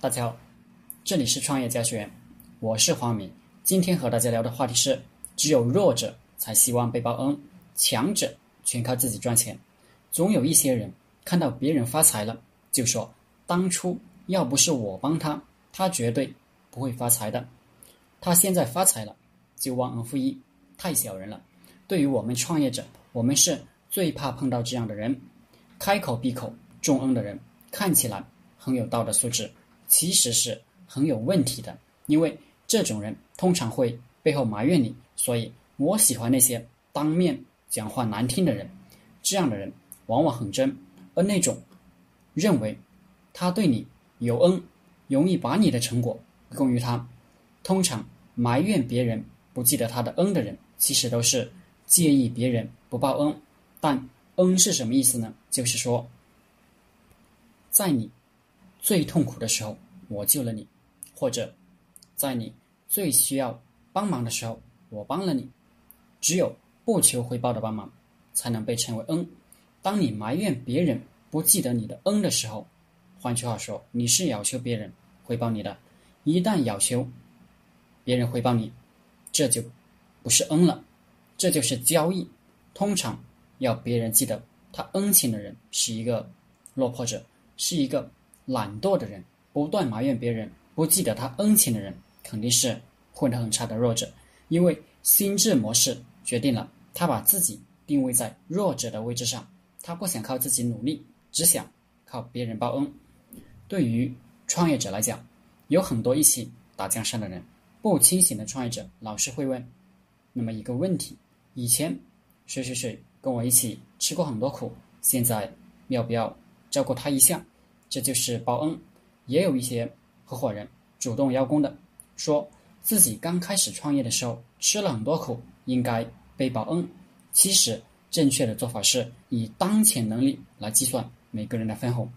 大家好，这里是创业家学院，我是黄明。今天和大家聊的话题是：只有弱者才希望被报恩，强者全靠自己赚钱。总有一些人看到别人发财了，就说当初要不是我帮他，他绝对不会发财的。他现在发财了，就忘恩负义，太小人了。对于我们创业者，我们是最怕碰到这样的人，开口闭口重恩的人，看起来很有道德素质。其实是很有问题的，因为这种人通常会背后埋怨你，所以我喜欢那些当面讲话难听的人。这样的人往往很真，而那种认为他对你有恩，容易把你的成果归功于他，通常埋怨别人不记得他的恩的人，其实都是介意别人不报恩。但恩是什么意思呢？就是说，在你。最痛苦的时候，我救了你；或者，在你最需要帮忙的时候，我帮了你。只有不求回报的帮忙，才能被称为恩。当你埋怨别人不记得你的恩的时候，换句话说，你是要求别人回报你的。一旦要求别人回报你，这就不是恩了，这就是交易。通常要别人记得他恩情的人，是一个落魄者，是一个。懒惰的人，不断埋怨别人，不记得他恩情的人，肯定是混得很差的弱者。因为心智模式决定了他把自己定位在弱者的位置上，他不想靠自己努力，只想靠别人报恩。对于创业者来讲，有很多一起打江山的人，不清醒的创业者老是会问那么一个问题：以前谁谁谁跟我一起吃过很多苦，现在要不要照顾他一下？这就是报恩，也有一些合伙人主动邀功的，说自己刚开始创业的时候吃了很多苦，应该被报恩。其实正确的做法是以当前能力来计算每个人的分红。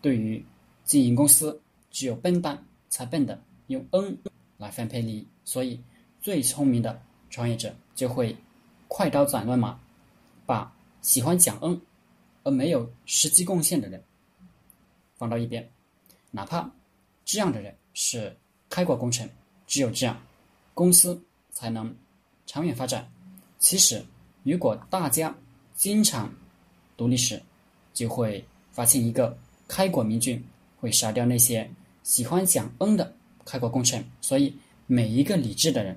对于经营公司，只有笨蛋才笨的用恩来分配利益，所以最聪明的创业者就会快刀斩乱麻，把喜欢讲恩而没有实际贡献的人。放到一边，哪怕这样的人是开国功臣，只有这样，公司才能长远发展。其实，如果大家经常读历史，就会发现一个开国明君会杀掉那些喜欢讲恩的开国功臣。所以，每一个理智的人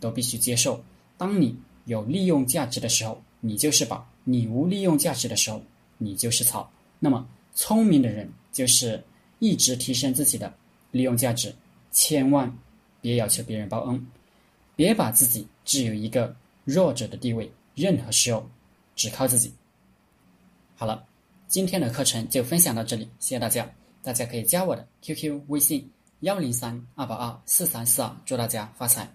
都必须接受：当你有利用价值的时候，你就是宝；你无利用价值的时候，你就是草。那么，聪明的人。就是一直提升自己的利用价值，千万别要求别人报恩，别把自己置于一个弱者的地位，任何时候只靠自己。好了，今天的课程就分享到这里，谢谢大家。大家可以加我的 QQ 微信幺零三二八二四三四二，祝大家发财。